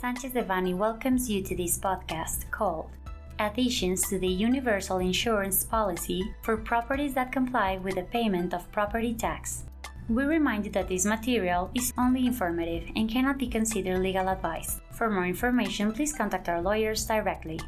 Sanchez Devanny welcomes you to this podcast called Additions to the Universal Insurance Policy for Properties that Comply with the Payment of Property Tax. We remind you that this material is only informative and cannot be considered legal advice. For more information, please contact our lawyers directly.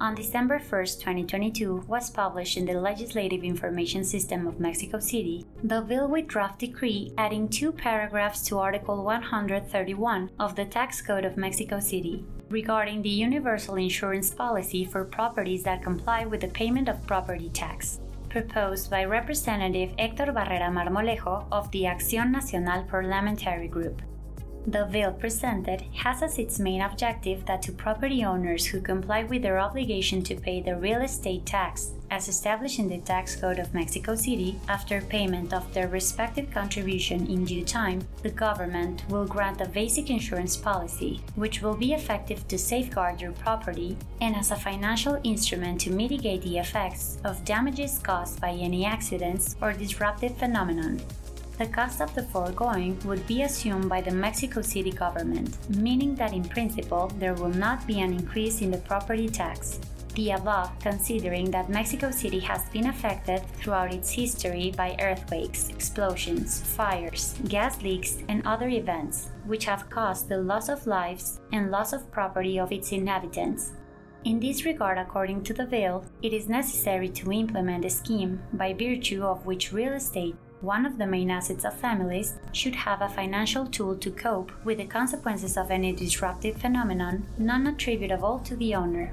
On December 1, 2022, was published in the Legislative Information System of Mexico City the bill with draft decree adding two paragraphs to Article 131 of the Tax Code of Mexico City regarding the universal insurance policy for properties that comply with the payment of property tax proposed by Representative Hector Barrera Marmolejo of the Acción Nacional Parliamentary Group. The bill presented has as its main objective that to property owners who comply with their obligation to pay the real estate tax as established in the Tax Code of Mexico City after payment of their respective contribution in due time, the government will grant a basic insurance policy, which will be effective to safeguard your property and as a financial instrument to mitigate the effects of damages caused by any accidents or disruptive phenomenon the cost of the foregoing would be assumed by the Mexico City government, meaning that in principle there will not be an increase in the property tax. The above considering that Mexico City has been affected throughout its history by earthquakes, explosions, fires, gas leaks, and other events, which have caused the loss of lives and loss of property of its inhabitants. In this regard, according to the bill, it is necessary to implement a scheme by virtue of which real estate one of the main assets of families should have a financial tool to cope with the consequences of any disruptive phenomenon non attributable to the owner.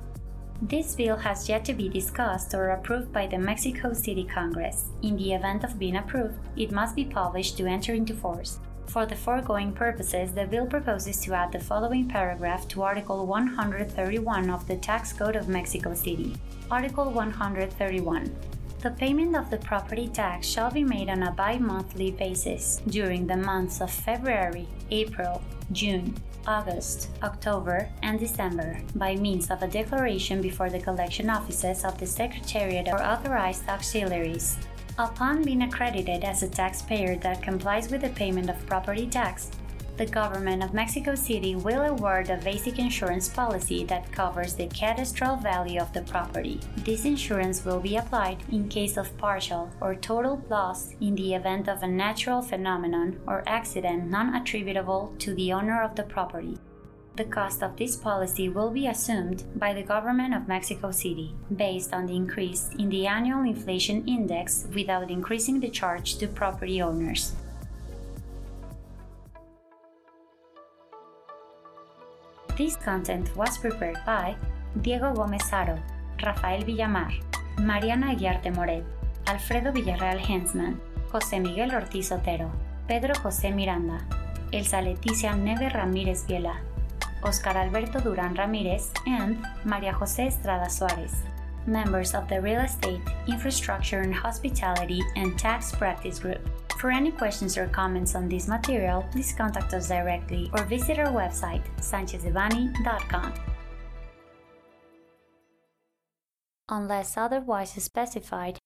This bill has yet to be discussed or approved by the Mexico City Congress. In the event of being approved, it must be published to enter into force. For the foregoing purposes, the bill proposes to add the following paragraph to Article 131 of the Tax Code of Mexico City. Article 131 the payment of the property tax shall be made on a bi monthly basis during the months of February, April, June, August, October, and December by means of a declaration before the collection offices of the Secretariat or authorized auxiliaries. Upon being accredited as a taxpayer that complies with the payment of property tax, the government of Mexico City will award a basic insurance policy that covers the cadastral value of the property. This insurance will be applied in case of partial or total loss in the event of a natural phenomenon or accident non attributable to the owner of the property. The cost of this policy will be assumed by the government of Mexico City based on the increase in the annual inflation index without increasing the charge to property owners. This content was prepared by Diego Gómez Haro, Rafael Villamar, Mariana Aguiarte Moret, Alfredo Villarreal Hensman, José Miguel Ortiz Otero, Pedro José Miranda, Elsa Leticia Neve Ramírez Viela, Oscar Alberto Durán Ramírez, and María José Estrada Suárez, members of the Real Estate, Infrastructure and Hospitality and Tax Practice Group. For any questions or comments on this material, please contact us directly or visit our website, sanchezdevanny.com. Unless otherwise specified,